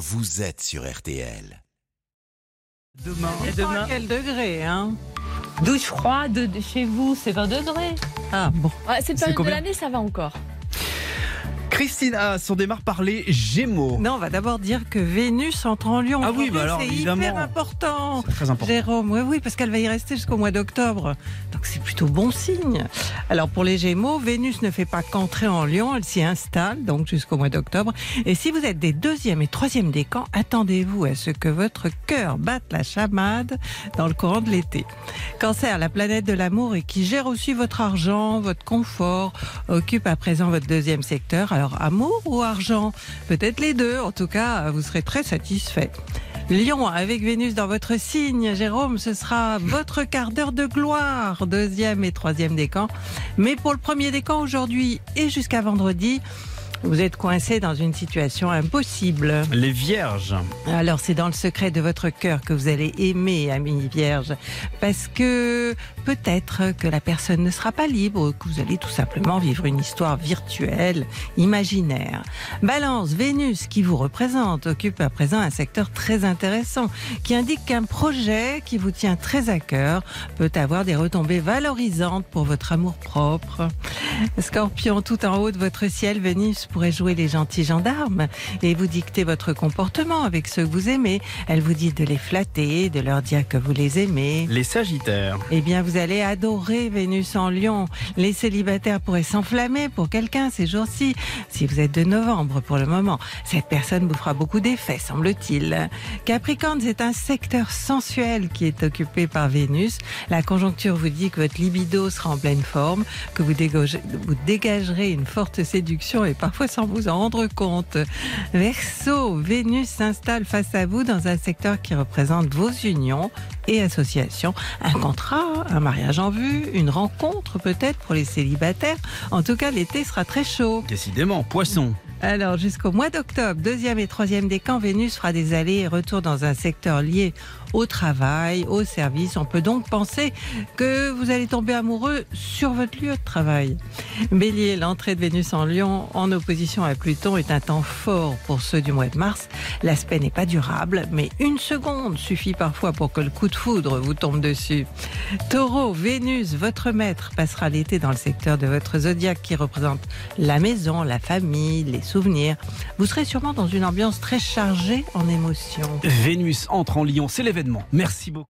vous êtes sur RTL. Demain. Et demain, quel degré, hein douche froide de chez vous, c'est 20 degrés. Ah bon. Ouais, cette C'est période de l'année, ça va encore. Christina, on démarre par les Gémeaux. Non, on va d'abord dire que Vénus entre en Lion. Ah oui, bah alors, c'est hyper important. C'est très important. Jérôme, oui, oui, parce qu'elle va y rester jusqu'au mois d'octobre. Donc c'est plutôt bon signe. Alors pour les Gémeaux, Vénus ne fait pas qu'entrer en Lion, elle s'y installe donc jusqu'au mois d'octobre. Et si vous êtes des deuxième et troisième décans, attendez-vous à ce que votre cœur batte la chamade dans le courant de l'été. Cancer, la planète de l'amour et qui gère aussi votre argent, votre confort, occupe à présent votre deuxième secteur. Alors amour ou argent? Peut-être les deux. En tout cas, vous serez très satisfait. Lion, avec Vénus dans votre signe, Jérôme, ce sera votre quart d'heure de gloire, deuxième et troisième décan. Mais pour le premier décan aujourd'hui et jusqu'à vendredi, vous êtes coincé dans une situation impossible. Les Vierges. Alors c'est dans le secret de votre cœur que vous allez aimer, ami Vierge, parce que peut-être que la personne ne sera pas libre, que vous allez tout simplement vivre une histoire virtuelle, imaginaire. Balance, Vénus qui vous représente occupe à présent un secteur très intéressant qui indique qu'un projet qui vous tient très à cœur peut avoir des retombées valorisantes pour votre amour propre. Scorpion, tout en haut de votre ciel, Vénus pourrait jouer les gentils gendarmes et vous dicter votre comportement avec ceux que vous aimez. Elle vous dit de les flatter, de leur dire que vous les aimez. Les Sagittaires. Eh bien, vous allez adorer Vénus en Lion. Les célibataires pourraient s'enflammer pour quelqu'un ces jours-ci. Si vous êtes de novembre pour le moment, cette personne vous fera beaucoup d'effets, semble-t-il. Capricorne, c'est un secteur sensuel qui est occupé par Vénus. La conjoncture vous dit que votre libido sera en pleine forme, que vous, dégagerez une forte séduction et parfois sans vous en rendre compte. Verseau, Vénus s'installe face à vous dans un secteur qui représente vos unions et associations. Un contrat, un mariage en vue, une rencontre peut-être pour les célibataires. En tout cas, l'été sera très chaud. Décidément, Poisson. Alors, jusqu'au mois d'octobre, deuxième et troisième décan, Vénus fera des allers et retours dans un secteur lié au travail, au service. On peut donc penser que vous allez tomber amoureux sur votre lieu de travail. Bélier, l'entrée de Vénus en Lion en opposition à Pluton est un temps fort pour ceux du mois de mars. L'aspect n'est pas durable, mais une seconde suffit parfois pour que le coup de foudre vous tombe dessus. Taureau, Vénus, votre maître, passera l'été dans le secteur de votre zodiaque qui représente la maison, la famille, les souvenirs. Vous serez sûrement dans une ambiance très chargée en émotions. Vénus entre en Lion, c'est l'événement. Merci beaucoup.